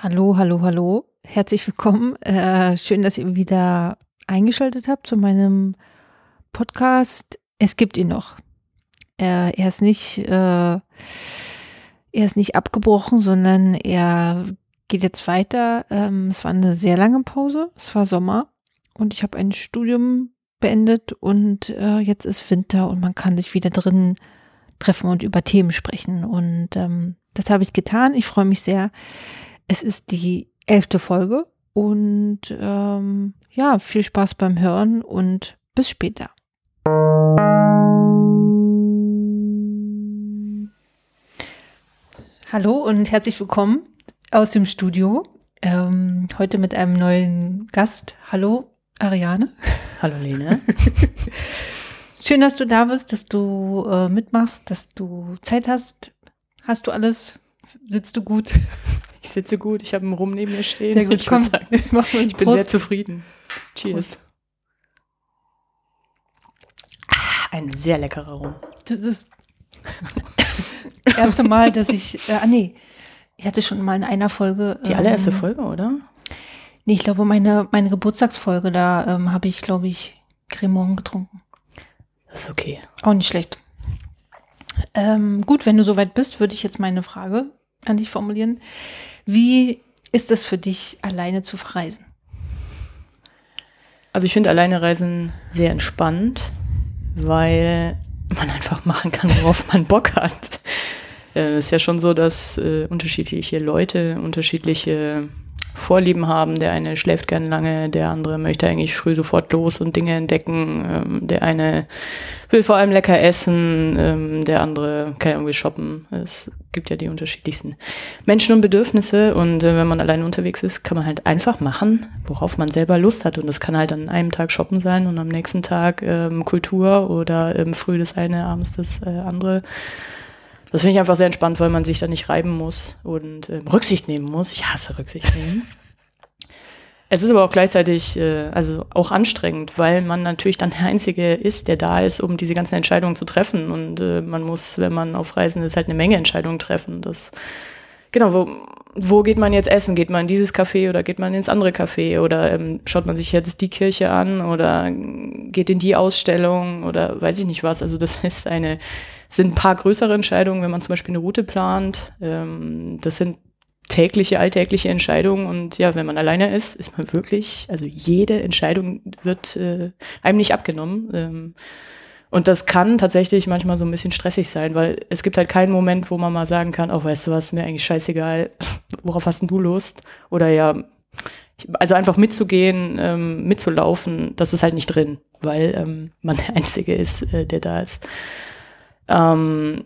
Hallo, hallo, hallo. Herzlich willkommen. Äh, schön, dass ihr wieder eingeschaltet habt zu meinem Podcast. Es gibt ihn noch. Äh, er ist nicht, äh, er ist nicht abgebrochen, sondern er geht jetzt weiter. Ähm, es war eine sehr lange Pause. Es war Sommer und ich habe ein Studium beendet und äh, jetzt ist Winter und man kann sich wieder drin treffen und über Themen sprechen. Und ähm, das habe ich getan. Ich freue mich sehr. Es ist die elfte Folge und ähm, ja, viel Spaß beim Hören und bis später. Hallo und herzlich willkommen aus dem Studio. Ähm, heute mit einem neuen Gast. Hallo, Ariane. Hallo, Lene. Schön, dass du da bist, dass du äh, mitmachst, dass du Zeit hast. Hast du alles? Sitzt du gut? Ich sitze gut, ich habe einen Rum neben mir stehen. Sehr gut, ich, komm, sagen, ich bin Prost. sehr zufrieden. Cheers. Prost. Ah, Ein sehr leckerer Rum. Das ist das erste Mal, dass ich, äh, ah nee, ich hatte schon mal in einer Folge. Die allererste ähm, Folge, oder? Nee, ich glaube, meine, meine Geburtstagsfolge, da ähm, habe ich, glaube ich, Cremant getrunken. Das ist okay. Auch nicht schlecht. Ähm, gut, wenn du soweit bist, würde ich jetzt meine Frage an dich formulieren. Wie ist es für dich, alleine zu verreisen? Also ich finde alleine Reisen sehr entspannt, weil man einfach machen kann, worauf man Bock hat. Äh, Es ist ja schon so, dass äh, unterschiedliche Leute unterschiedliche Vorlieben haben. Der eine schläft gern lange, der andere möchte eigentlich früh sofort los und Dinge entdecken. Ähm, der eine will vor allem lecker essen, ähm, der andere kann irgendwie shoppen. Es gibt ja die unterschiedlichsten Menschen und Bedürfnisse und äh, wenn man alleine unterwegs ist, kann man halt einfach machen, worauf man selber Lust hat. Und das kann halt an einem Tag shoppen sein und am nächsten Tag ähm, Kultur oder ähm, früh das eine, abends das äh, andere. Das finde ich einfach sehr entspannt, weil man sich da nicht reiben muss und ähm, Rücksicht nehmen muss. Ich hasse Rücksicht nehmen. Es ist aber auch gleichzeitig äh, also auch anstrengend, weil man natürlich dann der Einzige ist, der da ist, um diese ganzen Entscheidungen zu treffen. Und äh, man muss, wenn man auf Reisen ist, halt eine Menge Entscheidungen treffen. Das genau, wo, wo geht man jetzt essen? Geht man in dieses Café oder geht man ins andere Café? Oder ähm, schaut man sich jetzt die Kirche an oder geht in die Ausstellung oder weiß ich nicht was. Also das ist eine, sind ein paar größere Entscheidungen, wenn man zum Beispiel eine Route plant. Ähm, das sind tägliche, alltägliche Entscheidungen und ja, wenn man alleine ist, ist man wirklich, also jede Entscheidung wird äh, einem nicht abgenommen. Ähm, und das kann tatsächlich manchmal so ein bisschen stressig sein, weil es gibt halt keinen Moment, wo man mal sagen kann, oh, weißt du was, mir eigentlich scheißegal, worauf hast denn du Lust? Oder ja, also einfach mitzugehen, ähm, mitzulaufen, das ist halt nicht drin, weil ähm, man der Einzige ist, äh, der da ist. Ähm,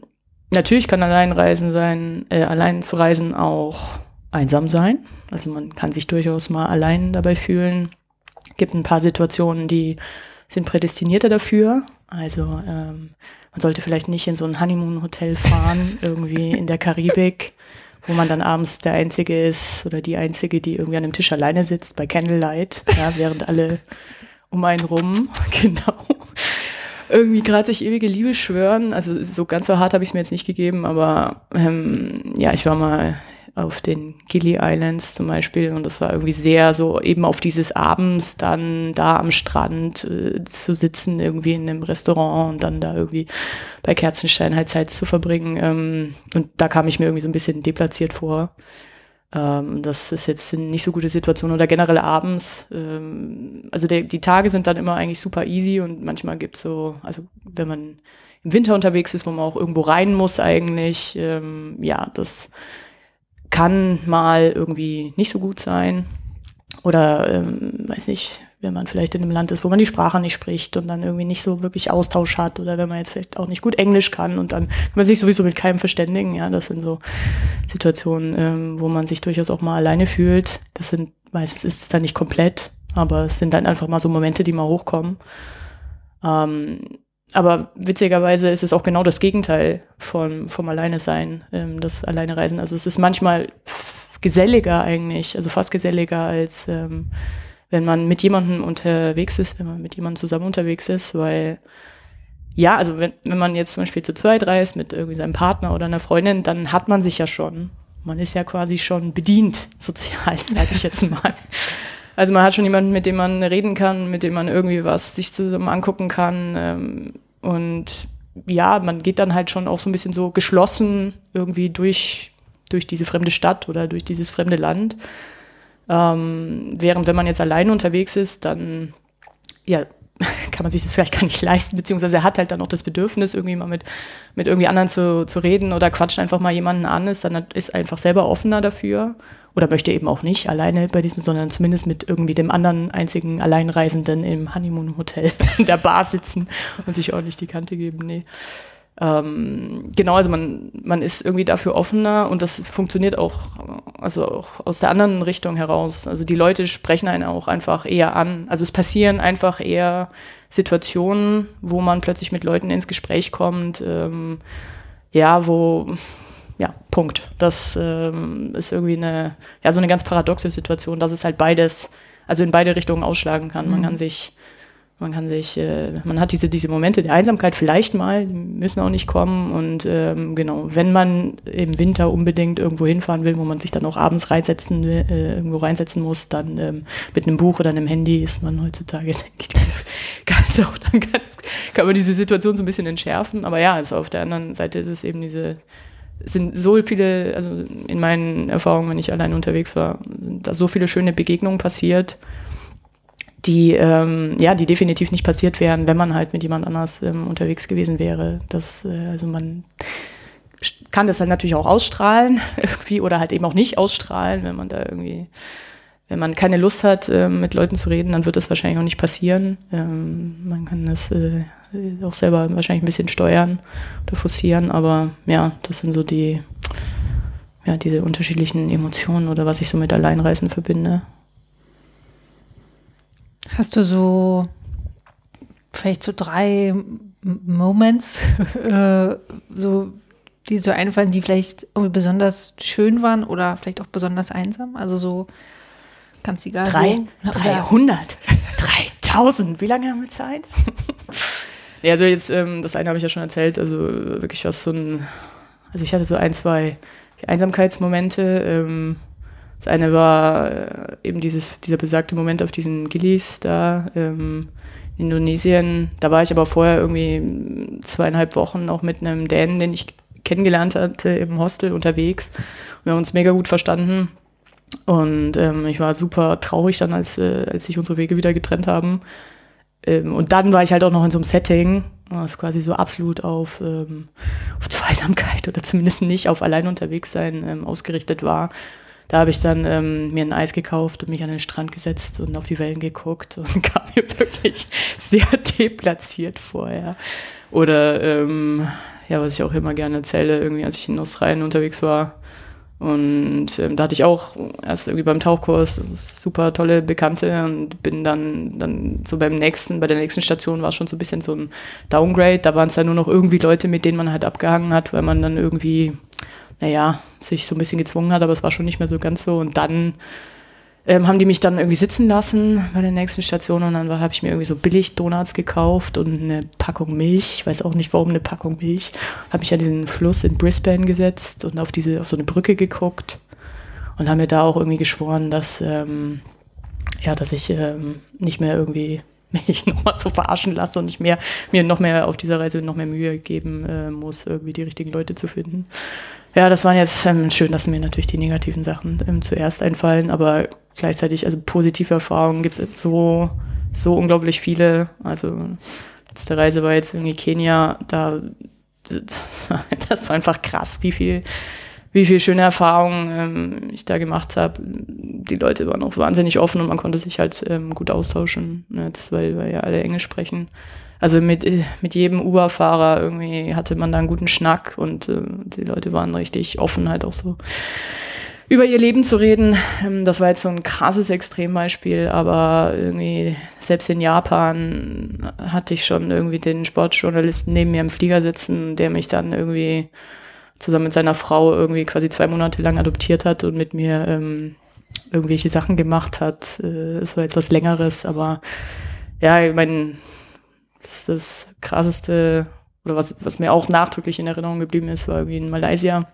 natürlich kann Alleinreisen sein, äh, allein zu reisen auch einsam sein. Also man kann sich durchaus mal allein dabei fühlen. Gibt ein paar Situationen, die sind prädestinierter dafür. Also ähm, man sollte vielleicht nicht in so ein Honeymoon-Hotel fahren, irgendwie in der Karibik, wo man dann abends der Einzige ist oder die Einzige, die irgendwie an einem Tisch alleine sitzt bei Candlelight, ja, während alle um einen rum, genau, irgendwie gerade sich ewige Liebe schwören. Also so ganz so hart habe ich es mir jetzt nicht gegeben, aber ähm, ja, ich war mal auf den Gili Islands zum Beispiel und das war irgendwie sehr so eben auf dieses abends dann da am Strand äh, zu sitzen, irgendwie in einem Restaurant und dann da irgendwie bei Kerzenstein halt Zeit zu verbringen. Ähm, und da kam ich mir irgendwie so ein bisschen deplatziert vor. Ähm, das ist jetzt eine nicht so gute Situation oder generell abends. Ähm, also der, die Tage sind dann immer eigentlich super easy und manchmal gibt's so, also wenn man im Winter unterwegs ist, wo man auch irgendwo rein muss eigentlich, ähm, ja, das kann mal irgendwie nicht so gut sein. Oder, ähm, weiß nicht, wenn man vielleicht in einem Land ist, wo man die Sprache nicht spricht und dann irgendwie nicht so wirklich Austausch hat oder wenn man jetzt vielleicht auch nicht gut Englisch kann und dann kann man sich sowieso mit keinem verständigen. Ja, das sind so Situationen, ähm, wo man sich durchaus auch mal alleine fühlt. Das sind, meistens ist es dann nicht komplett, aber es sind dann einfach mal so Momente, die mal hochkommen. Ähm, aber witzigerweise ist es auch genau das Gegenteil von, vom Alleine sein, ähm, das Alleine Reisen. Also es ist manchmal geselliger eigentlich, also fast geselliger als ähm, wenn man mit jemandem unterwegs ist, wenn man mit jemandem zusammen unterwegs ist, weil ja, also wenn, wenn man jetzt zum Beispiel zu zweit reist mit irgendwie seinem Partner oder einer Freundin, dann hat man sich ja schon. man ist ja quasi schon bedient, sozial, sage ich jetzt mal. Also man hat schon jemanden, mit dem man reden kann, mit dem man irgendwie was sich zusammen angucken kann. Ähm, und ja, man geht dann halt schon auch so ein bisschen so geschlossen irgendwie durch, durch diese fremde Stadt oder durch dieses fremde Land. Ähm, während wenn man jetzt alleine unterwegs ist, dann ja, kann man sich das vielleicht gar nicht leisten, beziehungsweise er hat halt dann auch das Bedürfnis, irgendwie mal mit, mit irgendwie anderen zu, zu reden oder quatscht einfach mal jemanden an, ist dann ist einfach selber offener dafür oder möchte eben auch nicht alleine bei diesem, sondern zumindest mit irgendwie dem anderen einzigen Alleinreisenden im Honeymoon-Hotel in der Bar sitzen und sich ordentlich die Kante geben. Nee. Ähm, genau, also man, man ist irgendwie dafür offener und das funktioniert auch, also auch aus der anderen Richtung heraus. Also die Leute sprechen einen auch einfach eher an. Also es passieren einfach eher Situationen, wo man plötzlich mit Leuten ins Gespräch kommt, ähm, ja, wo, ja, Punkt. Das ähm, ist irgendwie eine, ja, so eine ganz paradoxe Situation, dass es halt beides, also in beide Richtungen ausschlagen kann. Man mhm. kann sich man kann sich, äh, man hat diese, diese Momente der Einsamkeit vielleicht mal, die müssen auch nicht kommen. Und ähm, genau, wenn man im Winter unbedingt irgendwo hinfahren will, wo man sich dann auch abends reinsetzen, äh, irgendwo reinsetzen muss, dann ähm, mit einem Buch oder einem Handy ist man heutzutage, denke ich, ganz, ganz auch dann ganz, kann man diese Situation so ein bisschen entschärfen. Aber ja, also auf der anderen Seite ist es eben diese, sind so viele, also in meinen Erfahrungen, wenn ich allein unterwegs war, da so viele schöne Begegnungen passiert die, ähm, ja, die definitiv nicht passiert wären, wenn man halt mit jemand anders ähm, unterwegs gewesen wäre. Das, äh, also man kann das halt natürlich auch ausstrahlen irgendwie oder halt eben auch nicht ausstrahlen, wenn man da irgendwie, wenn man keine Lust hat, äh, mit Leuten zu reden, dann wird das wahrscheinlich auch nicht passieren. Ähm, man kann das äh, auch selber wahrscheinlich ein bisschen steuern oder forcieren, aber ja, das sind so die, ja, diese unterschiedlichen Emotionen oder was ich so mit Alleinreisen verbinde. Hast du so vielleicht so drei Moments, äh, so, die so einfallen, die vielleicht irgendwie besonders schön waren oder vielleicht auch besonders einsam? Also so ganz egal. Drei, wo. 300, 3000, wie lange haben wir Zeit? ja, also jetzt, ähm, das eine habe ich ja schon erzählt, also wirklich was so ein, also ich hatte so ein, zwei Einsamkeitsmomente, ähm, das eine war äh, eben dieses, dieser besagte Moment auf diesen Gillis da ähm, in Indonesien. Da war ich aber vorher irgendwie zweieinhalb Wochen auch mit einem Dänen, den ich kennengelernt hatte im Hostel unterwegs. Wir haben uns mega gut verstanden. Und ähm, ich war super traurig dann, als, äh, als sich unsere Wege wieder getrennt haben. Ähm, und dann war ich halt auch noch in so einem Setting, was quasi so absolut auf, ähm, auf Zweisamkeit oder zumindest nicht auf allein unterwegs sein ähm, ausgerichtet war da habe ich dann ähm, mir ein Eis gekauft und mich an den Strand gesetzt und auf die Wellen geguckt und kam mir wirklich sehr deplatziert vorher. Oder ähm, ja, was ich auch immer gerne erzähle, irgendwie als ich in Australien unterwegs war. Und ähm, da hatte ich auch erst irgendwie beim Tauchkurs super tolle Bekannte und bin dann, dann so beim nächsten, bei der nächsten Station war schon so ein bisschen so ein Downgrade. Da waren es dann nur noch irgendwie Leute, mit denen man halt abgehangen hat, weil man dann irgendwie naja, sich so ein bisschen gezwungen hat, aber es war schon nicht mehr so ganz so. Und dann ähm, haben die mich dann irgendwie sitzen lassen bei der nächsten Station und dann habe ich mir irgendwie so billig Donuts gekauft und eine Packung Milch. Ich weiß auch nicht, warum eine Packung Milch. Habe mich an diesen Fluss in Brisbane gesetzt und auf diese auf so eine Brücke geguckt und haben mir da auch irgendwie geschworen, dass ähm, ja, dass ich ähm, nicht mehr irgendwie mich nochmal so verarschen lasse und nicht mehr, mir noch mehr auf dieser Reise noch mehr Mühe geben äh, muss, irgendwie die richtigen Leute zu finden. Ja, das waren jetzt ähm, schön, dass mir natürlich die negativen Sachen ähm, zuerst einfallen, aber gleichzeitig, also positive Erfahrungen gibt es so, so unglaublich viele. Also letzte Reise war jetzt irgendwie Kenia, da das war, das war einfach krass, wie viel, wie viel schöne Erfahrungen ähm, ich da gemacht habe. Die Leute waren auch wahnsinnig offen und man konnte sich halt ähm, gut austauschen, ne, jetzt, weil wir ja alle Englisch sprechen also mit, mit jedem Uber-Fahrer irgendwie hatte man da einen guten Schnack und äh, die Leute waren richtig offen halt auch so über ihr Leben zu reden. Ähm, das war jetzt so ein krasses Extrembeispiel, aber irgendwie selbst in Japan hatte ich schon irgendwie den Sportjournalisten neben mir im Flieger sitzen, der mich dann irgendwie zusammen mit seiner Frau irgendwie quasi zwei Monate lang adoptiert hat und mit mir ähm, irgendwelche Sachen gemacht hat. Äh, es war jetzt was Längeres, aber ja, ich meine, das ist das krasseste, oder was, was mir auch nachdrücklich in Erinnerung geblieben ist, war irgendwie in Malaysia.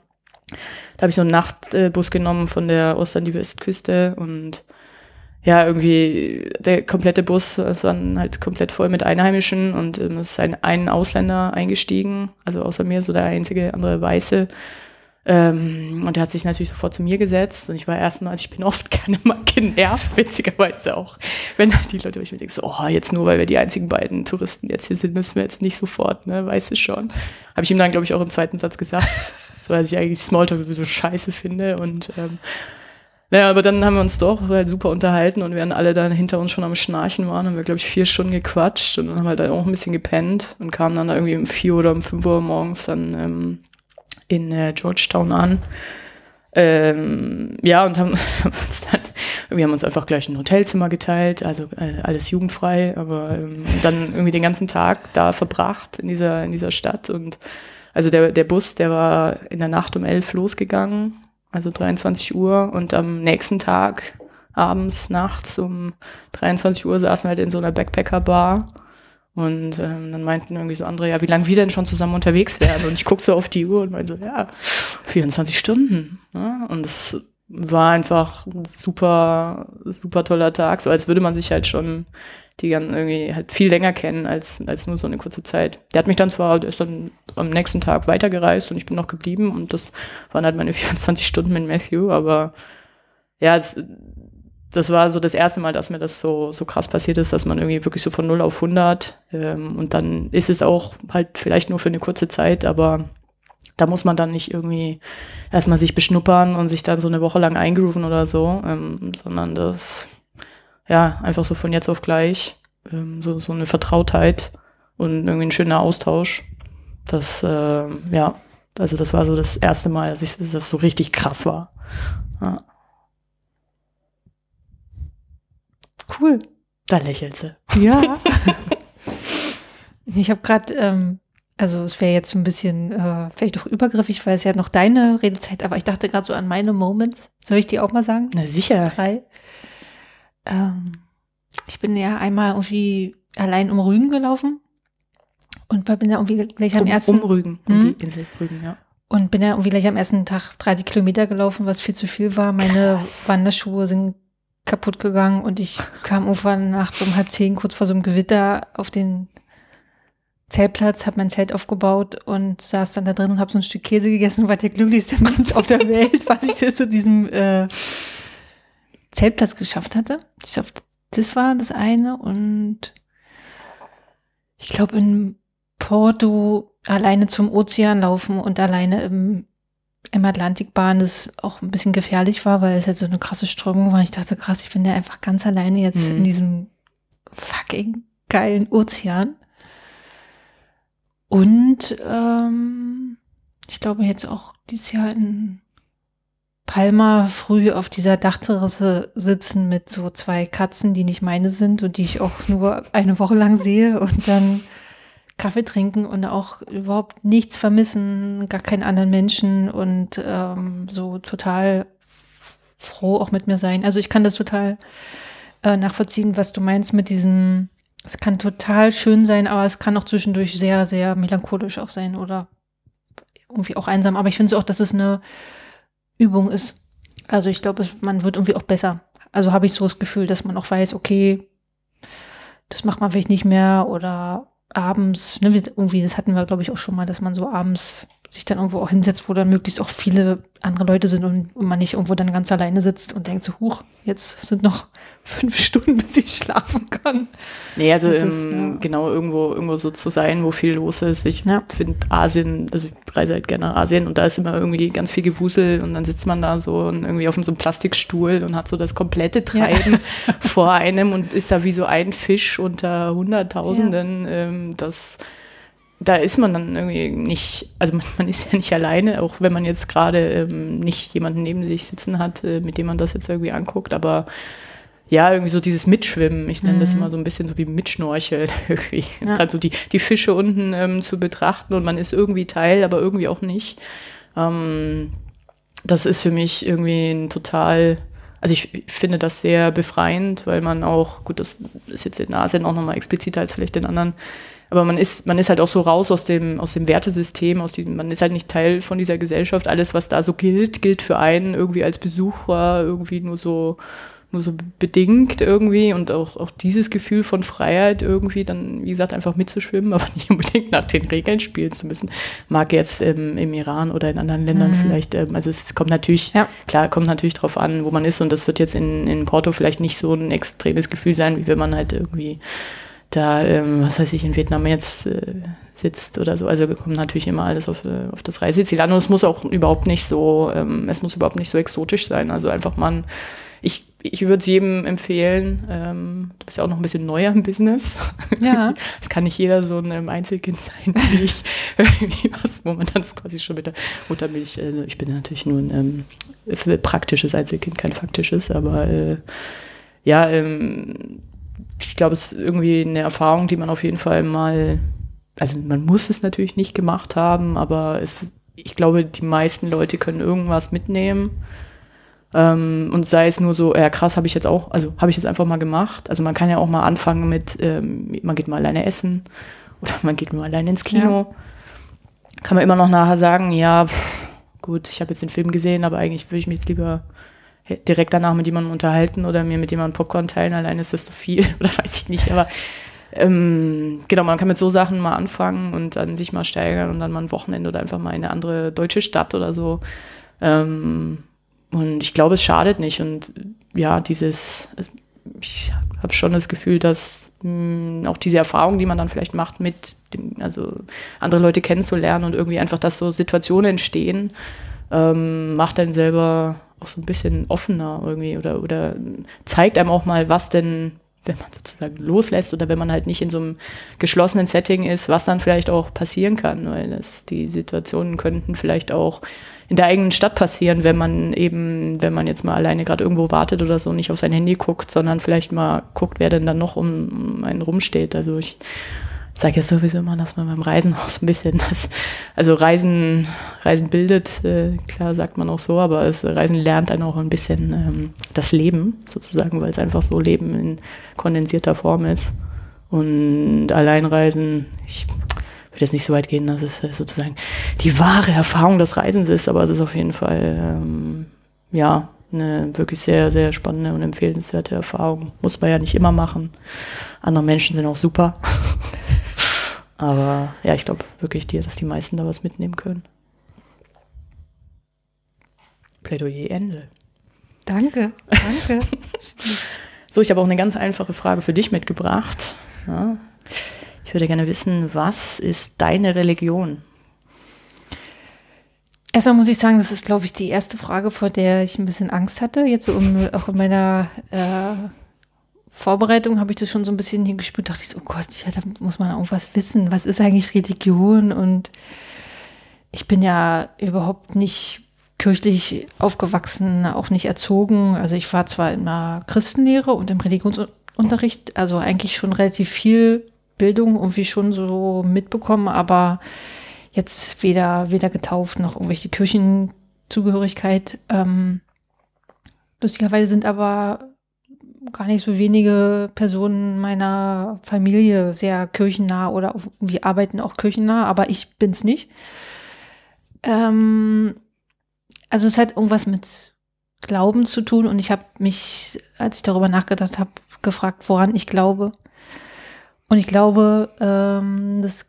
Da habe ich so einen Nachtbus genommen von der Ost- an die Westküste und ja, irgendwie der komplette Bus, es waren halt komplett voll mit Einheimischen und ähm, es ist ein, ein Ausländer eingestiegen, also außer mir so der einzige andere Weiße. Ähm, und er hat sich natürlich sofort zu mir gesetzt und ich war erstmal, also ich bin oft gerne mal genervt, witzigerweise auch, wenn die Leute, ich mir denke so, oh, jetzt nur, weil wir die einzigen beiden Touristen jetzt hier sind, müssen wir jetzt nicht sofort, ne, weiß es schon. Habe ich ihm dann, glaube ich, auch im zweiten Satz gesagt, so, weil ich eigentlich Smalltalk sowieso scheiße finde und ähm, naja, aber dann haben wir uns doch halt super unterhalten und während alle dann hinter uns schon am Schnarchen waren, haben wir, glaube ich, vier Stunden gequatscht und dann haben halt auch ein bisschen gepennt und kamen dann irgendwie um vier oder um fünf Uhr morgens dann ähm, in äh, Georgetown an. Ähm, ja, und haben uns dann, wir haben uns einfach gleich ein Hotelzimmer geteilt, also äh, alles jugendfrei, aber ähm, dann irgendwie den ganzen Tag da verbracht in dieser, in dieser Stadt und also der, der Bus, der war in der Nacht um elf losgegangen also 23 Uhr und am nächsten Tag abends, nachts um 23 Uhr saßen wir halt in so einer Backpacker-Bar und ähm, dann meinten irgendwie so andere, ja, wie lange wir denn schon zusammen unterwegs werden und ich gucke so auf die Uhr und meinte so, ja, 24 Stunden ja? und es war einfach ein super, super toller Tag, so als würde man sich halt schon die dann irgendwie halt viel länger kennen als, als nur so eine kurze Zeit. Der hat mich dann zwar, der ist dann am nächsten Tag weitergereist und ich bin noch geblieben und das waren halt meine 24 Stunden mit Matthew, aber ja, das, das war so das erste Mal, dass mir das so, so krass passiert ist, dass man irgendwie wirklich so von 0 auf 100 ähm, und dann ist es auch halt vielleicht nur für eine kurze Zeit, aber da muss man dann nicht irgendwie erstmal sich beschnuppern und sich dann so eine Woche lang eingrooven oder so, ähm, sondern das ja, einfach so von jetzt auf gleich, ähm, so, so eine Vertrautheit und irgendwie ein schöner Austausch. Das, äh, ja, also das war so das erste Mal, dass, ich, dass das so richtig krass war. Ja. Cool. Da lächelt sie. Ja. ich habe gerade, ähm, also es wäre jetzt ein bisschen äh, vielleicht auch übergriffig, weil es ja noch deine Redezeit, aber ich dachte gerade so an meine Moments. Soll ich die auch mal sagen? Na sicher. Drei. Ähm, ich bin ja einmal irgendwie allein um Rügen gelaufen und bin ja irgendwie gleich am um, ersten um Rügen, um hm? die Insel Rügen, ja. Und bin ja irgendwie gleich am ersten Tag 30 Kilometer gelaufen, was viel zu viel war. Meine Krass. Wanderschuhe sind kaputt gegangen und ich kam irgendwann nachts um halb zehn, kurz vor so einem Gewitter, auf den Zeltplatz, habe mein Zelt aufgebaut und saß dann da drin und habe so ein Stück Käse gegessen und war der glücklichste Mensch auf der Welt, weil ich zu diesem äh, Zeltplatz geschafft hatte. Ich glaube, das war das eine. Und ich glaube, in Porto alleine zum Ozean laufen und alleine im, im Atlantik bahnen, das auch ein bisschen gefährlich war, weil es halt so eine krasse Strömung war. Ich dachte, krass, ich bin ja einfach ganz alleine jetzt mhm. in diesem fucking geilen Ozean. Und ähm, ich glaube jetzt auch dieses Jahr in Palma früh auf dieser Dachterrasse sitzen mit so zwei Katzen, die nicht meine sind und die ich auch nur eine Woche lang sehe und dann Kaffee trinken und auch überhaupt nichts vermissen, gar keinen anderen Menschen und ähm, so total froh auch mit mir sein. Also ich kann das total äh, nachvollziehen, was du meinst mit diesem, es kann total schön sein, aber es kann auch zwischendurch sehr, sehr melancholisch auch sein oder irgendwie auch einsam. Aber ich finde so auch, dass es eine Übung ist. Also ich glaube, man wird irgendwie auch besser. Also habe ich so das Gefühl, dass man auch weiß, okay, das macht man vielleicht nicht mehr oder abends, ne, irgendwie, das hatten wir, glaube ich, auch schon mal, dass man so abends sich dann irgendwo auch hinsetzt, wo dann möglichst auch viele andere Leute sind und, und man nicht irgendwo dann ganz alleine sitzt und denkt so, huch, jetzt sind noch fünf Stunden, bis ich schlafen kann. Nee, also das, ähm, ja. genau irgendwo, irgendwo so zu sein, wo viel los ist. Ich ja. finde Asien, also ich reise halt gerne nach Asien und da ist immer irgendwie ganz viel Gewusel und dann sitzt man da so und irgendwie auf so einem Plastikstuhl und hat so das komplette Treiben ja. vor einem und ist da wie so ein Fisch unter Hunderttausenden. Ähm, das da ist man dann irgendwie nicht, also man, man, ist ja nicht alleine, auch wenn man jetzt gerade ähm, nicht jemanden neben sich sitzen hat, äh, mit dem man das jetzt irgendwie anguckt, aber ja, irgendwie so dieses Mitschwimmen, ich nenne mhm. das immer so ein bisschen so wie Mitschnorcheln irgendwie. Ja. Also die, die Fische unten ähm, zu betrachten und man ist irgendwie Teil, aber irgendwie auch nicht. Ähm, das ist für mich irgendwie ein total, also ich, ich finde das sehr befreiend, weil man auch, gut, das ist jetzt in Asien auch nochmal expliziter als vielleicht in anderen aber man ist, man ist halt auch so raus aus dem, aus dem Wertesystem, aus diesem, man ist halt nicht Teil von dieser Gesellschaft. Alles, was da so gilt, gilt für einen irgendwie als Besucher irgendwie nur so, nur so bedingt irgendwie und auch, auch dieses Gefühl von Freiheit irgendwie dann, wie gesagt, einfach mitzuschwimmen, aber nicht unbedingt nach den Regeln spielen zu müssen. Mag jetzt ähm, im Iran oder in anderen Ländern mhm. vielleicht, ähm, also es kommt natürlich, ja. klar, kommt natürlich drauf an, wo man ist und das wird jetzt in, in Porto vielleicht nicht so ein extremes Gefühl sein, wie wenn man halt irgendwie da, ähm, was weiß ich, in Vietnam jetzt äh, sitzt oder so. Also kommt natürlich immer alles auf, äh, auf das Reiseziel an und es muss auch überhaupt nicht so, ähm, es muss überhaupt nicht so exotisch sein. Also einfach mal ich ich würde es jedem empfehlen. Ähm, du bist ja auch noch ein bisschen neuer im Business. Ja. Es kann nicht jeder so ein ähm, Einzelkind sein wie ich. Irgendwie was, wo man dann quasi schon mit der Muttermilch, also ich bin natürlich nur ein ähm, praktisches Einzelkind, kein faktisches, aber äh, ja, ähm, ich glaube, es ist irgendwie eine Erfahrung, die man auf jeden Fall mal, also man muss es natürlich nicht gemacht haben, aber es, ich glaube, die meisten Leute können irgendwas mitnehmen ähm, und sei es nur so, ja krass, habe ich jetzt auch, also habe ich jetzt einfach mal gemacht. Also man kann ja auch mal anfangen mit, ähm, man geht mal alleine essen oder man geht nur alleine ins Kino. Ja. Kann man immer noch nachher sagen, ja, pff, gut, ich habe jetzt den Film gesehen, aber eigentlich würde ich mich jetzt lieber direkt danach mit jemandem unterhalten oder mir mit jemandem Popcorn teilen. Alleine ist das zu viel oder weiß ich nicht, aber ähm, genau, man kann mit so Sachen mal anfangen und dann sich mal steigern und dann mal ein Wochenende oder einfach mal in eine andere deutsche Stadt oder so. Ähm, und ich glaube, es schadet nicht. Und ja, dieses, ich habe schon das Gefühl, dass mh, hm, auch diese Erfahrung, die man dann vielleicht macht, mit dem, also andere Leute kennenzulernen und irgendwie einfach, dass so Situationen entstehen, ähm, macht einen selber auch so ein bisschen offener irgendwie oder, oder zeigt einem auch mal, was denn, wenn man sozusagen loslässt oder wenn man halt nicht in so einem geschlossenen Setting ist, was dann vielleicht auch passieren kann, weil das, die Situationen könnten vielleicht auch in der eigenen Stadt passieren, wenn man eben, wenn man jetzt mal alleine gerade irgendwo wartet oder so, nicht auf sein Handy guckt, sondern vielleicht mal guckt, wer denn dann noch um, einen rumsteht. Also ich sage jetzt sowieso immer, dass man beim Reisen auch so ein bisschen das, also Reisen, Reisen bildet, äh, klar sagt man auch so, aber es, Reisen lernt dann auch ein bisschen ähm, das Leben sozusagen, weil es einfach so Leben in kondensierter Form ist. Und Alleinreisen, ich würde jetzt nicht so weit gehen, dass es äh, sozusagen die wahre Erfahrung des Reisens ist, aber es ist auf jeden Fall, ähm, ja, eine wirklich sehr, sehr spannende und empfehlenswerte Erfahrung. Muss man ja nicht immer machen. Andere Menschen sind auch super. aber ja, ich glaube wirklich dir, dass die meisten da was mitnehmen können. Plädoyer Ende. Danke, danke. so, ich habe auch eine ganz einfache Frage für dich mitgebracht. Ja. Ich würde gerne wissen, was ist deine Religion? Erstmal muss ich sagen, das ist, glaube ich, die erste Frage, vor der ich ein bisschen Angst hatte. Jetzt um, auch in meiner äh, Vorbereitung habe ich das schon so ein bisschen hier gespürt. Dachte ich so, oh Gott, ja, da muss man irgendwas wissen. Was ist eigentlich Religion? Und ich bin ja überhaupt nicht kirchlich aufgewachsen, auch nicht erzogen. Also ich war zwar in einer Christenlehre und im Religionsunterricht, also eigentlich schon relativ viel Bildung irgendwie schon so mitbekommen, aber jetzt weder, weder getauft noch irgendwelche Kirchenzugehörigkeit. Ähm, lustigerweise sind aber gar nicht so wenige Personen meiner Familie sehr kirchennah oder wir arbeiten auch kirchennah, aber ich bin's nicht. Ähm, also es hat irgendwas mit Glauben zu tun und ich habe mich, als ich darüber nachgedacht habe, gefragt, woran ich glaube. Und ich glaube, ähm, das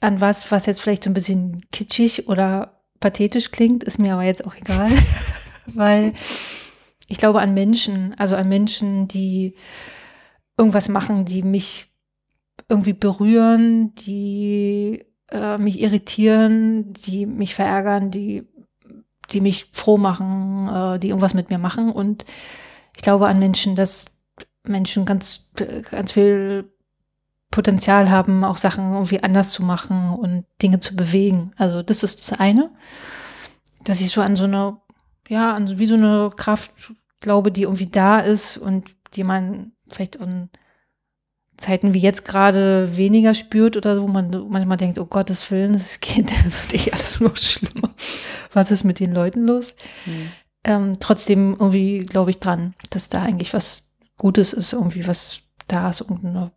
an was, was jetzt vielleicht so ein bisschen kitschig oder pathetisch klingt, ist mir aber jetzt auch egal, weil ich glaube an Menschen, also an Menschen, die irgendwas machen, die mich irgendwie berühren, die äh, mich irritieren, die mich verärgern, die, die mich froh machen, äh, die irgendwas mit mir machen. Und ich glaube an Menschen, dass Menschen ganz, ganz viel Potenzial haben, auch Sachen irgendwie anders zu machen und Dinge zu bewegen. Also das ist das eine, dass ich so an so eine, ja, an so, wie so eine Kraft glaube, die irgendwie da ist und die man vielleicht in Zeiten wie jetzt gerade weniger spürt oder so, wo man manchmal denkt, oh Gottes Willen, es geht, wird eh alles nur schlimmer. Was ist mit den Leuten los? Mhm. Ähm, trotzdem irgendwie glaube ich dran, dass da eigentlich was Gutes ist, irgendwie was da ist, irgendeine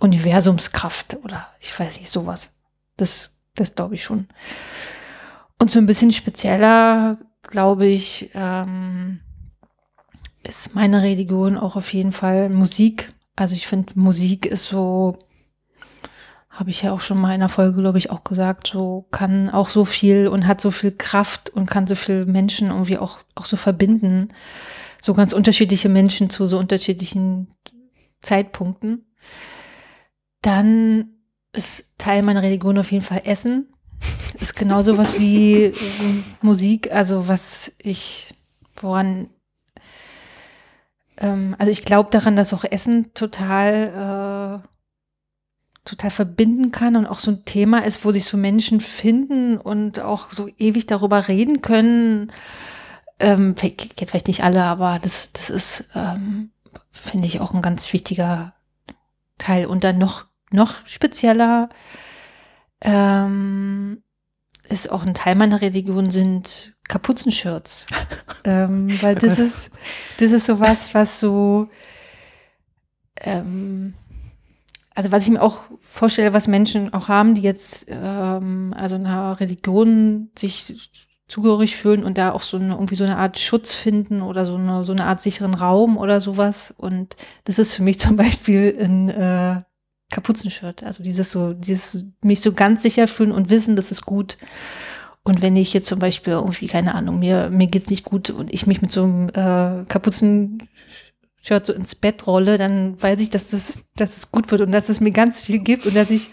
Universumskraft oder ich weiß nicht, sowas. Das, das glaube ich schon. Und so ein bisschen spezieller, glaube ich, ähm, ist meine Religion auch auf jeden Fall Musik. Also ich finde, Musik ist so, habe ich ja auch schon mal in einer Folge, glaube ich, auch gesagt, so kann auch so viel und hat so viel Kraft und kann so viel Menschen irgendwie auch, auch so verbinden. So ganz unterschiedliche Menschen zu so unterschiedlichen Zeitpunkten. Dann ist Teil meiner Religion auf jeden Fall Essen. Ist genauso was wie Musik, also was ich, woran, ähm, also ich glaube daran, dass auch Essen total, äh, total verbinden kann und auch so ein Thema ist, wo sich so Menschen finden und auch so ewig darüber reden können. Ähm, jetzt vielleicht nicht alle, aber das, das ist, ähm, finde ich, auch ein ganz wichtiger Teil. Und dann noch, noch spezieller ähm, ist auch ein Teil meiner Religion sind Kapuzenshirts. ähm, weil das ist, das ist so was, was so, ähm, also was ich mir auch vorstelle, was Menschen auch haben, die jetzt ähm, also einer Religion sich zugehörig fühlen und da auch so eine, irgendwie so eine Art Schutz finden oder so eine, so eine Art sicheren Raum oder sowas. Und das ist für mich zum Beispiel ein äh, Kapuzenshirt. Also dieses so, dieses mich so ganz sicher fühlen und wissen, das ist gut. Und wenn ich jetzt zum Beispiel irgendwie, keine Ahnung, mir, mir geht's nicht gut und ich mich mit so einem äh, Kapuzenshirt so ins Bett rolle, dann weiß ich, dass das, dass es gut wird und dass es mir ganz viel gibt und dass ich,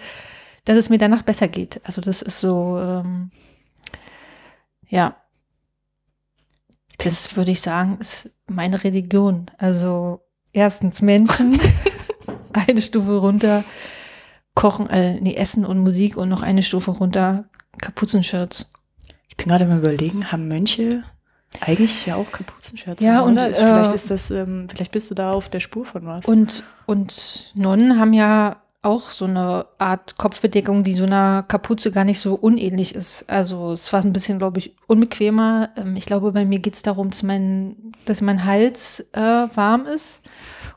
dass es mir danach besser geht. Also das ist so, ähm, ja. Das würde ich sagen, ist meine Religion. Also erstens Menschen, eine Stufe runter Kochen, äh, nee, Essen und Musik und noch eine Stufe runter Kapuzenshirts. Ich bin gerade mal überlegen, haben Mönche eigentlich ja auch Kapuzenshirts? Ja, und ist, äh, vielleicht ist das, ähm, vielleicht bist du da auf der Spur von was. Und, und Nonnen haben ja auch so eine Art Kopfbedeckung, die so einer Kapuze gar nicht so unähnlich ist. Also es war ein bisschen, glaube ich, unbequemer. Ähm, ich glaube, bei mir geht es darum, dass mein, dass mein Hals äh, warm ist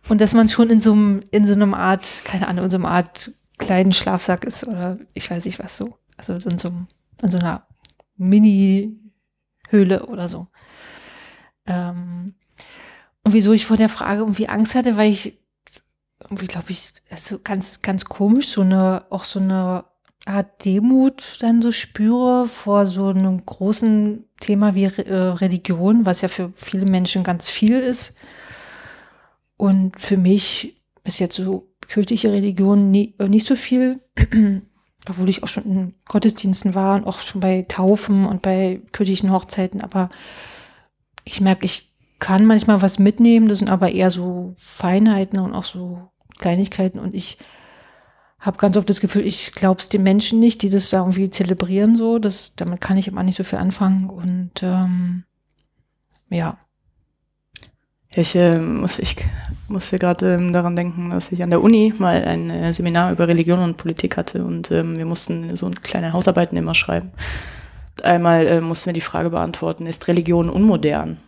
und dass man schon in so einem, in so einem Art, keine Ahnung, in so einer Art kleinen Schlafsack ist oder ich weiß nicht was so. Also in so, in so einer Mini-Höhle oder so. Ähm, und wieso ich vor der Frage irgendwie Angst hatte, weil ich irgendwie, glaube ich, so ganz, ganz komisch, so eine, auch so eine Art Demut dann so spüre vor so einem großen Thema wie äh, Religion, was ja für viele Menschen ganz viel ist. Und für mich ist jetzt so kirchliche Religion nie, nicht so viel, obwohl ich auch schon in Gottesdiensten war und auch schon bei Taufen und bei kirchlichen Hochzeiten, aber ich merke, ich kann manchmal was mitnehmen, das sind aber eher so Feinheiten und auch so Kleinigkeiten und ich habe ganz oft das Gefühl, ich glaube es den Menschen nicht, die das da irgendwie zelebrieren so, das, damit kann ich immer nicht so viel anfangen und ähm, ja. Ich äh, muss, ich musste gerade ähm, daran denken, dass ich an der Uni mal ein äh, Seminar über Religion und Politik hatte und ähm, wir mussten so kleine Hausarbeiten immer schreiben. Einmal äh, mussten wir die Frage beantworten, ist Religion unmodern?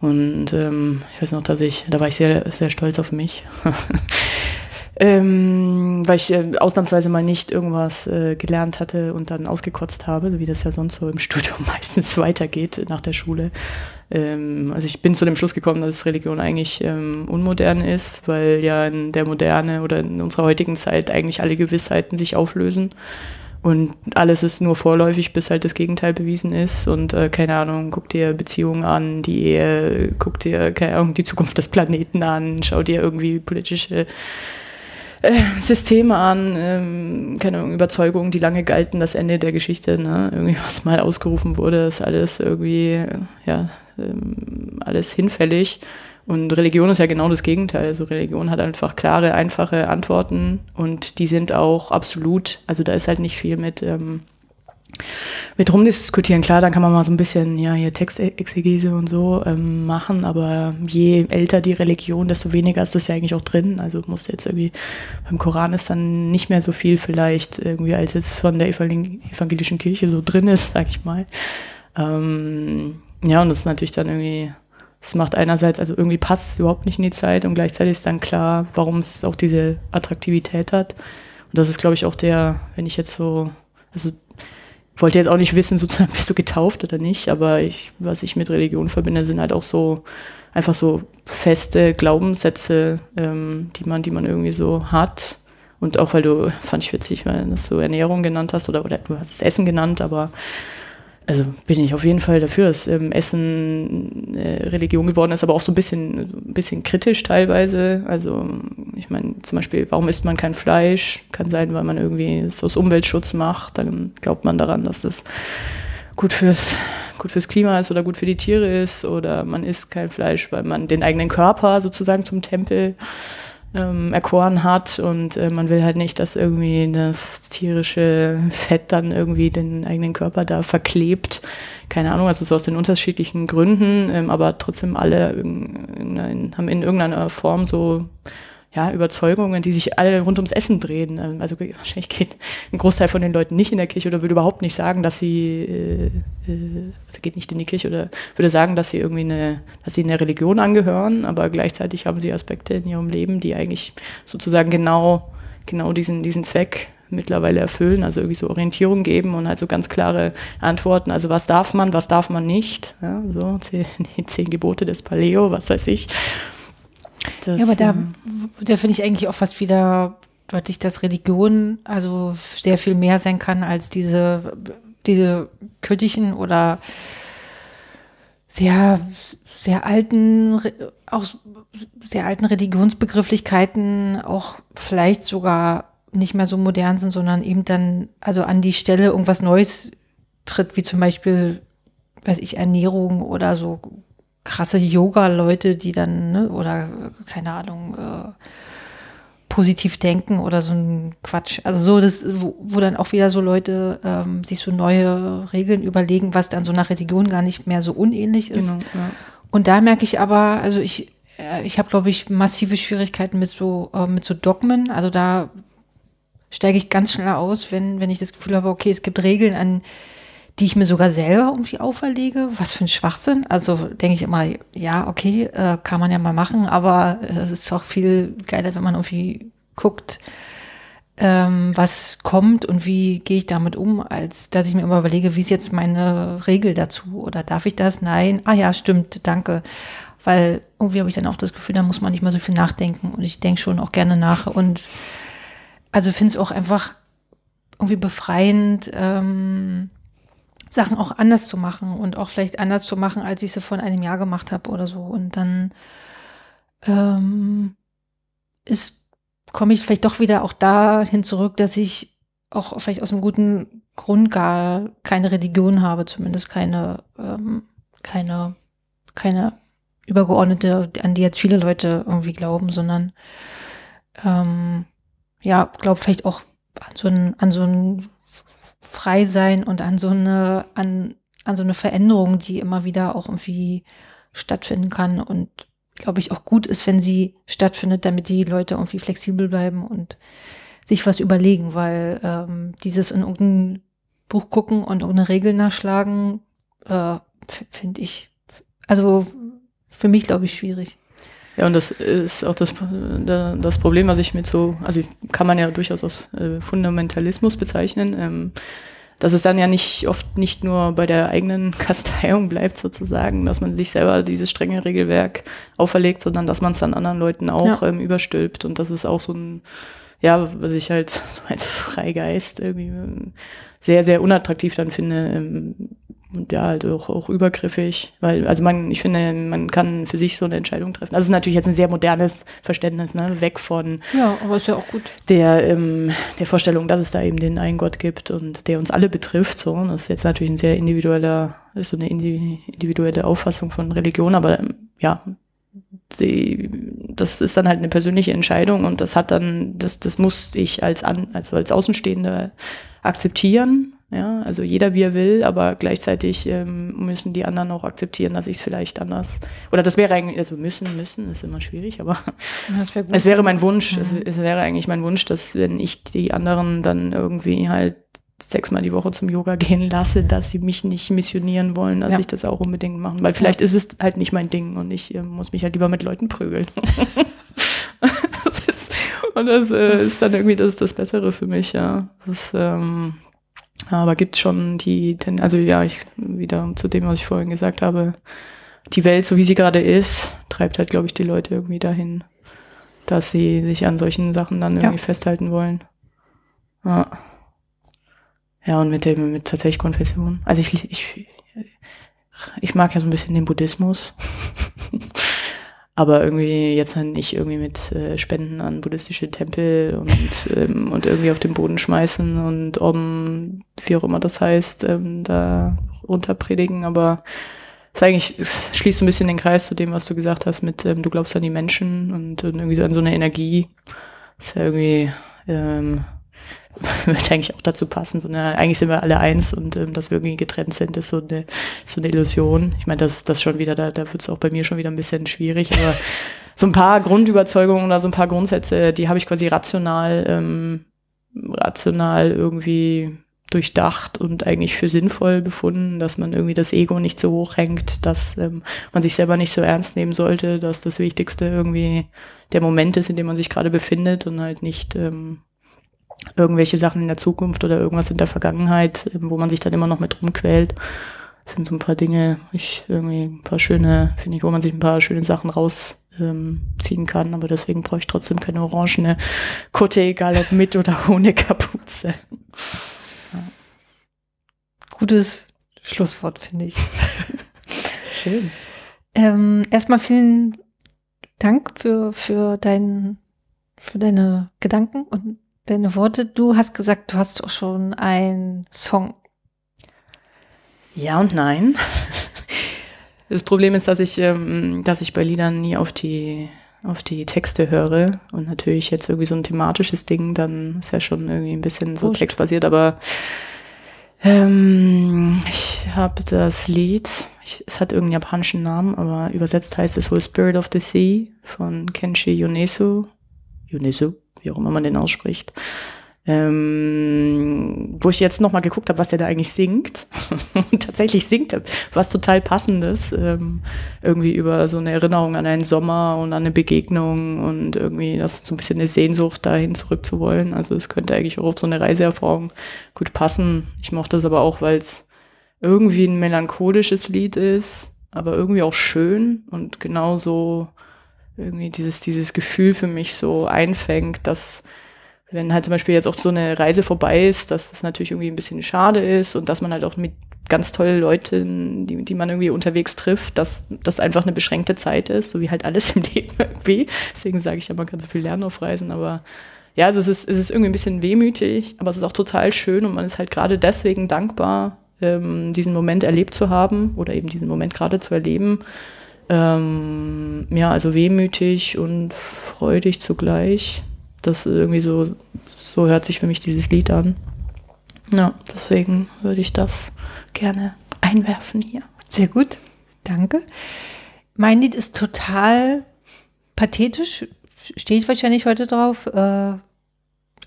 Und ähm, ich weiß noch, dass ich, da war ich sehr, sehr stolz auf mich. ähm, weil ich äh, ausnahmsweise mal nicht irgendwas äh, gelernt hatte und dann ausgekotzt habe, wie das ja sonst so im Studium meistens weitergeht nach der Schule. Ähm, also ich bin zu dem Schluss gekommen, dass Religion eigentlich ähm, unmodern ist, weil ja in der Moderne oder in unserer heutigen Zeit eigentlich alle Gewissheiten sich auflösen. Und alles ist nur vorläufig, bis halt das Gegenteil bewiesen ist. Und äh, keine Ahnung, guck dir Beziehungen an, die Ehe, guck dir, keine Ahnung, die Zukunft des Planeten an, schau dir irgendwie politische äh, Systeme an, ähm, keine Ahnung, Überzeugungen, die lange galten, das Ende der Geschichte, ne? irgendwie was mal ausgerufen wurde, ist alles irgendwie, ja, ähm, alles hinfällig. Und Religion ist ja genau das Gegenteil. Also Religion hat einfach klare, einfache Antworten und die sind auch absolut, also da ist halt nicht viel mit, ähm, mit rumdiskutieren. Klar, dann kann man mal so ein bisschen, ja, hier Textexegese und so ähm, machen, aber je älter die Religion, desto weniger ist das ja eigentlich auch drin. Also muss jetzt irgendwie, beim Koran ist dann nicht mehr so viel vielleicht irgendwie, als jetzt von der evangelischen Kirche so drin ist, sag ich mal. Ähm, ja, und das ist natürlich dann irgendwie es macht einerseits, also irgendwie passt es überhaupt nicht in die Zeit und gleichzeitig ist dann klar, warum es auch diese Attraktivität hat. Und das ist, glaube ich, auch der, wenn ich jetzt so, also wollte jetzt auch nicht wissen, sozusagen, bist du getauft oder nicht, aber ich, was ich mit Religion verbinde, sind halt auch so einfach so feste Glaubenssätze, ähm, die man, die man irgendwie so hat. Und auch weil du, fand ich witzig, weil du Ernährung genannt hast oder, oder du hast es Essen genannt, aber also bin ich auf jeden Fall dafür, dass ähm, Essen äh, Religion geworden ist, aber auch so ein bisschen, ein bisschen kritisch teilweise. Also ich meine zum Beispiel, warum isst man kein Fleisch? Kann sein, weil man irgendwie es aus Umweltschutz macht. Dann glaubt man daran, dass das gut fürs gut fürs Klima ist oder gut für die Tiere ist oder man isst kein Fleisch, weil man den eigenen Körper sozusagen zum Tempel ähm, erkoren hat und äh, man will halt nicht, dass irgendwie das tierische Fett dann irgendwie den eigenen Körper da verklebt. Keine Ahnung, also so aus den unterschiedlichen Gründen, ähm, aber trotzdem alle haben in irgendeiner Form so ja, Überzeugungen, die sich alle rund ums Essen drehen. Ähm, also wahrscheinlich geht ein Großteil von den Leuten nicht in der Kirche oder würde überhaupt nicht sagen, dass sie, äh, äh, also geht nicht in die Kirche oder würde sagen, dass sie irgendwie eine, dass sie einer Religion angehören, aber gleichzeitig haben sie Aspekte in ihrem Leben, die eigentlich sozusagen genau, genau diesen, diesen Zweck mittlerweile erfüllen, also irgendwie so Orientierung geben und halt so ganz klare Antworten. Also was darf man, was darf man nicht? Ja, so die zehn Gebote des Paleo, was weiß ich. Das, ja, aber da, da finde ich eigentlich auch fast wieder deutlich, dass Religion also sehr viel mehr sein kann als diese, diese kirchlichen oder sehr, sehr alten, auch sehr alten Religionsbegrifflichkeiten auch vielleicht sogar nicht mehr so modern sind, sondern eben dann also an die Stelle irgendwas Neues tritt, wie zum Beispiel, weiß ich, Ernährung oder so krasse Yoga-Leute, die dann, ne, oder keine Ahnung, äh, positiv denken oder so ein Quatsch. Also so, das, wo, wo dann auch wieder so Leute ähm, sich so neue Regeln überlegen, was dann so nach Religion gar nicht mehr so unähnlich ist. Genau, ja. Und da merke ich aber, also ich, äh, ich habe, glaube ich, massive Schwierigkeiten mit so, äh, mit so Dogmen. Also da steige ich ganz schnell aus, wenn, wenn ich das Gefühl habe, okay, es gibt Regeln, an die ich mir sogar selber irgendwie auferlege. Was für ein Schwachsinn. Also denke ich immer, ja, okay, äh, kann man ja mal machen, aber äh, es ist auch viel geiler, wenn man irgendwie guckt, ähm, was kommt und wie gehe ich damit um, als dass ich mir immer überlege, wie ist jetzt meine Regel dazu oder darf ich das? Nein. Ah ja, stimmt, danke. Weil irgendwie habe ich dann auch das Gefühl, da muss man nicht mehr so viel nachdenken und ich denke schon auch gerne nach und also finde es auch einfach irgendwie befreiend, ähm, Sachen auch anders zu machen und auch vielleicht anders zu machen, als ich sie vor einem Jahr gemacht habe oder so. Und dann ähm, ist, komme ich vielleicht doch wieder auch dahin zurück, dass ich auch vielleicht aus einem guten Grund gar keine Religion habe, zumindest keine, ähm, keine, keine übergeordnete, an die jetzt viele Leute irgendwie glauben, sondern ähm, ja, glaube vielleicht auch an so ein, an so ein frei sein und an so eine, an, an so eine Veränderung, die immer wieder auch irgendwie stattfinden kann und glaube ich auch gut ist, wenn sie stattfindet, damit die Leute irgendwie flexibel bleiben und sich was überlegen, weil ähm, dieses in irgendein Buch gucken und ohne Regel nachschlagen, äh, finde ich, also für mich glaube ich schwierig. Ja, und das ist auch das, das Problem, was ich mit so, also kann man ja durchaus als äh, Fundamentalismus bezeichnen, ähm, dass es dann ja nicht oft nicht nur bei der eigenen Kasteiung bleibt sozusagen, dass man sich selber dieses strenge Regelwerk auferlegt, sondern dass man es dann anderen Leuten auch ja. ähm, überstülpt. Und das ist auch so ein, ja, was ich halt so als Freigeist irgendwie ähm, sehr, sehr unattraktiv dann finde, ähm, und ja, halt auch, auch übergriffig, weil, also man, ich finde, man kann für sich so eine Entscheidung treffen. Also es ist natürlich jetzt ein sehr modernes Verständnis, ne, weg von ja, aber ist ja auch gut. Der, ähm, der Vorstellung, dass es da eben den einen Gott gibt und der uns alle betrifft. So, und das ist jetzt natürlich ein sehr individueller, so eine individuelle Auffassung von Religion, aber ähm, ja, die, das ist dann halt eine persönliche Entscheidung und das hat dann, das, das muss ich als, an, also als Außenstehender akzeptieren ja, also jeder wie er will, aber gleichzeitig ähm, müssen die anderen auch akzeptieren, dass ich es vielleicht anders oder das wäre eigentlich, also müssen, müssen ist immer schwierig, aber wär es wäre mein Wunsch, mhm. es, es, wäre eigentlich mein Wunsch, dass wenn ich die anderen dann irgendwie halt sechsmal die Woche zum Yoga gehen lasse, dass sie mich nicht missionieren wollen, dass Ja. ich das auch unbedingt machen. Weil vielleicht ist es halt nicht mein Ding und ich äh, muss mich halt lieber mit Leuten prügeln. das ist, und das äh, ist dann irgendwie das, das Bessere für mich, ja. Das, ähm, aber gibt schon die, also ja, ich wieder zu dem, was ich vorhin gesagt habe, die Welt, so wie sie gerade ist, treibt halt, glaube ich, die Leute irgendwie dahin, dass sie sich an solchen Sachen dann irgendwie festhalten wollen. Ja. Ja, und mit dem, mit tatsächlich Konfession. Also ich, ich, ich mag ja so ein bisschen den Buddhismus. Aber irgendwie jetzt dann nicht irgendwie mit äh, Spenden an buddhistische Tempel und, ähm, und irgendwie auf den Boden schmeißen und um, wie auch immer das heißt, ähm, da runterpredigen. Aber es ist eigentlich, es schließt so ein bisschen den Kreis zu dem, was du gesagt hast, mit ähm, du glaubst an die Menschen und, und irgendwie so an so eine Energie. ist ja irgendwie, ähm, wird eigentlich auch dazu passen. So eine, eigentlich sind wir alle eins und ähm, dass wir irgendwie getrennt sind, ist so eine, so eine Illusion. Ich meine, das das schon wieder, da, da wird es auch bei mir schon wieder ein bisschen schwierig, aber so ein paar Grundüberzeugungen oder so ein paar Grundsätze, die habe ich quasi rational, ähm, rational irgendwie durchdacht und eigentlich für sinnvoll befunden, dass man irgendwie das Ego nicht so hoch hängt, dass ähm, man sich selber nicht so ernst nehmen sollte, dass das Wichtigste irgendwie der Moment ist, in dem man sich gerade befindet und halt nicht ähm, irgendwelche Sachen in der Zukunft oder irgendwas in der Vergangenheit, ähm, wo man sich dann immer noch mit rumquält. Das sind so ein paar Dinge, ich irgendwie ein paar schöne, finde ich, wo man sich ein paar schöne Sachen rausziehen ähm, kann, aber deswegen brauche ich trotzdem keine orangene Kutte, egal ob mit oder ohne Kapuze. Gutes Schlusswort, finde ich. Schön. Ähm, erstmal vielen Dank für, für, dein, für deine Gedanken und deine Worte. Du hast gesagt, du hast auch schon einen Song. Ja und nein. Das Problem ist, dass ich, ähm, dass ich bei Liedern nie auf die, auf die Texte höre. Und natürlich jetzt irgendwie so ein thematisches Ding, dann ist ja schon irgendwie ein bisschen so Wurscht. textbasiert, aber ähm, ich habe das Lied, ich, es hat irgendeinen japanischen Namen, aber übersetzt heißt es wohl Spirit of the Sea von Kenshi Yonesu. Yonesu, wie auch immer man den ausspricht. Ähm, wo ich jetzt nochmal geguckt habe, was er da eigentlich singt. Und tatsächlich singt er was total Passendes. Ähm, irgendwie über so eine Erinnerung an einen Sommer und an eine Begegnung und irgendwie das so ein bisschen eine Sehnsucht, dahin zurückzuwollen. Also es könnte eigentlich auch auf so eine Reiseerfahrung gut passen. Ich mochte es aber auch, weil es irgendwie ein melancholisches Lied ist, aber irgendwie auch schön und genauso irgendwie dieses, dieses Gefühl für mich so einfängt, dass wenn halt zum Beispiel jetzt auch so eine Reise vorbei ist, dass das natürlich irgendwie ein bisschen schade ist und dass man halt auch mit ganz tollen Leuten, die, die man irgendwie unterwegs trifft, dass das einfach eine beschränkte Zeit ist, so wie halt alles im Leben irgendwie. Deswegen sage ich ja, man kann so viel lernen auf Reisen, aber ja, also es ist, es ist irgendwie ein bisschen wehmütig, aber es ist auch total schön und man ist halt gerade deswegen dankbar, ähm, diesen Moment erlebt zu haben oder eben diesen Moment gerade zu erleben. Ähm, ja, also wehmütig und freudig zugleich. Das ist irgendwie so, so hört sich für mich dieses Lied an. Ja, deswegen würde ich das gerne einwerfen hier. Sehr gut. Danke. Mein Lied ist total pathetisch. Steht wahrscheinlich heute drauf. Äh,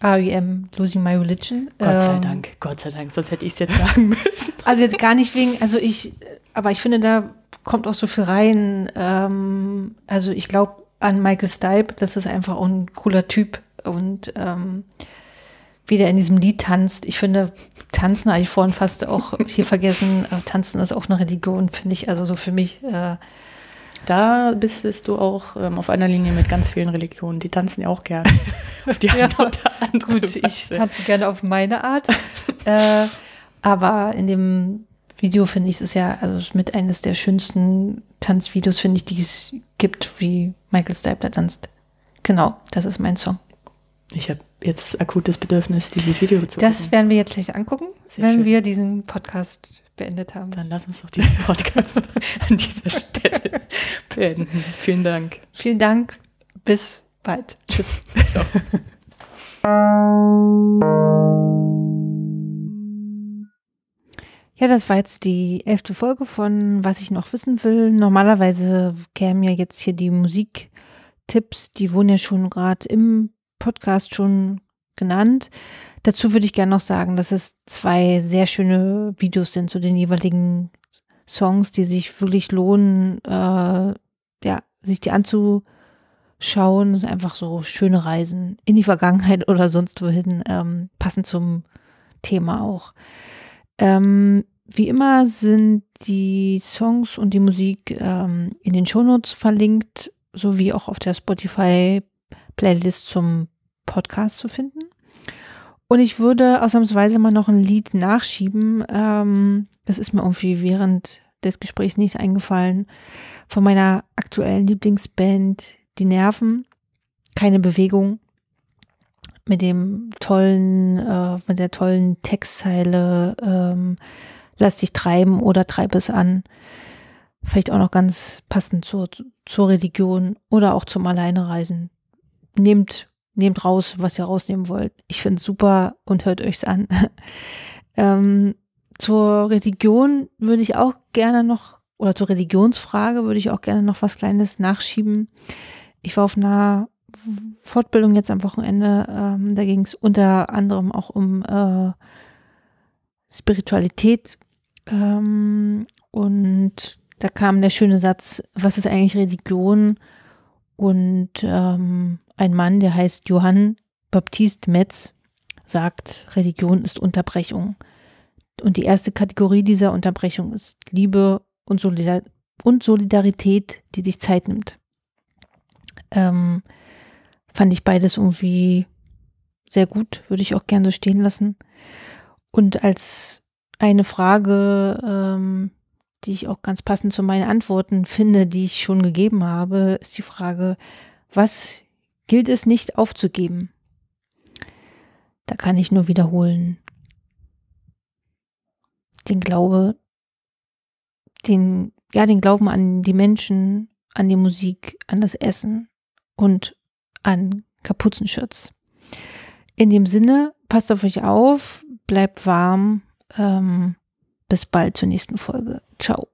R.E.M. Losing My Religion. Gott sei Ähm, Dank, Gott sei Dank, sonst hätte ich es jetzt sagen müssen. Also jetzt gar nicht wegen, also ich, aber ich finde, da kommt auch so viel rein. Ähm, also ich glaube an Michael Stipe, das ist einfach auch ein cooler Typ und ähm, wie der in diesem Lied tanzt. Ich finde, tanzen habe ich vorhin fast auch hier vergessen. aber Tanzen ist auch eine Religion, finde ich. Also so für mich. Äh, Da bist du auch ähm, auf einer Linie mit ganz vielen Religionen. Die tanzen ja auch gerne. Auf die eine oder andere Gut, ich Weise. tanze gerne auf meine Art. äh, aber in dem Video finde ich es ist ja also mit eines der schönsten Tanzvideos, finde ich, die es gibt, wie Michael Stipe tanzt. Genau, das ist mein Song. Ich habe jetzt akutes Bedürfnis, dieses Video zu Das gucken. werden wir jetzt gleich angucken, Sehr wenn schön. wir diesen Podcast beendet haben. Dann lass uns doch diesen Podcast an dieser Stelle beenden. Vielen Dank. Vielen Dank, bis bald. Tschüss. Ciao. Ja, das war jetzt die elfte Folge von Was ich noch wissen will. Normalerweise kämen ja jetzt hier die Musiktipps, die wurden ja schon gerade im Podcast schon genannt. Dazu würde ich gerne noch sagen, dass es zwei sehr schöne Videos sind zu den jeweiligen Songs, die sich wirklich lohnen, äh, ja, sich die anzuschauen. Das sind einfach so schöne Reisen in die Vergangenheit oder sonst wohin, ähm, passend zum Thema auch. Ähm, wie immer sind die Songs und die Musik ähm, in den Shownotes verlinkt, sowie auch auf der Spotify-Playlist zum Podcast zu finden. Und ich würde ausnahmsweise mal noch ein Lied nachschieben. Ähm, das ist mir irgendwie während des Gesprächs nicht eingefallen. Von meiner aktuellen Lieblingsband, Die Nerven. Keine Bewegung. Mit dem tollen, äh, mit der tollen Textzeile, ähm, lass dich treiben oder treib es an. Vielleicht auch noch ganz passend zur, zur Religion oder auch zum Alleinereisen. Nehmt Nehmt raus, was ihr rausnehmen wollt. Ich finde es super und hört euch's an. ähm, zur Religion würde ich auch gerne noch, oder zur Religionsfrage würde ich auch gerne noch was Kleines nachschieben. Ich war auf einer Fortbildung jetzt am Wochenende. Ähm, da ging es unter anderem auch um äh, Spiritualität. Ähm, und da kam der schöne Satz, was ist eigentlich Religion? Und ähm, ein Mann, der heißt Johann Baptiste Metz, sagt, Religion ist Unterbrechung. Und die erste Kategorie dieser Unterbrechung ist Liebe und, und Solidarität, die sich Zeit nimmt. Ähm, fand ich beides irgendwie sehr gut, würde ich auch gerne so stehen lassen. Und als eine Frage, ähm, die ich auch ganz passend zu meinen Antworten finde, die ich schon gegeben habe, ist die Frage, was gilt es nicht aufzugeben. Da kann ich nur wiederholen. Den Glaube, den, ja, den Glauben an die Menschen, an die Musik, an das Essen und an Kapuzenschutz. In dem Sinne, passt auf euch auf, bleibt warm. Ähm, bis bald zur nächsten Folge. Ciao.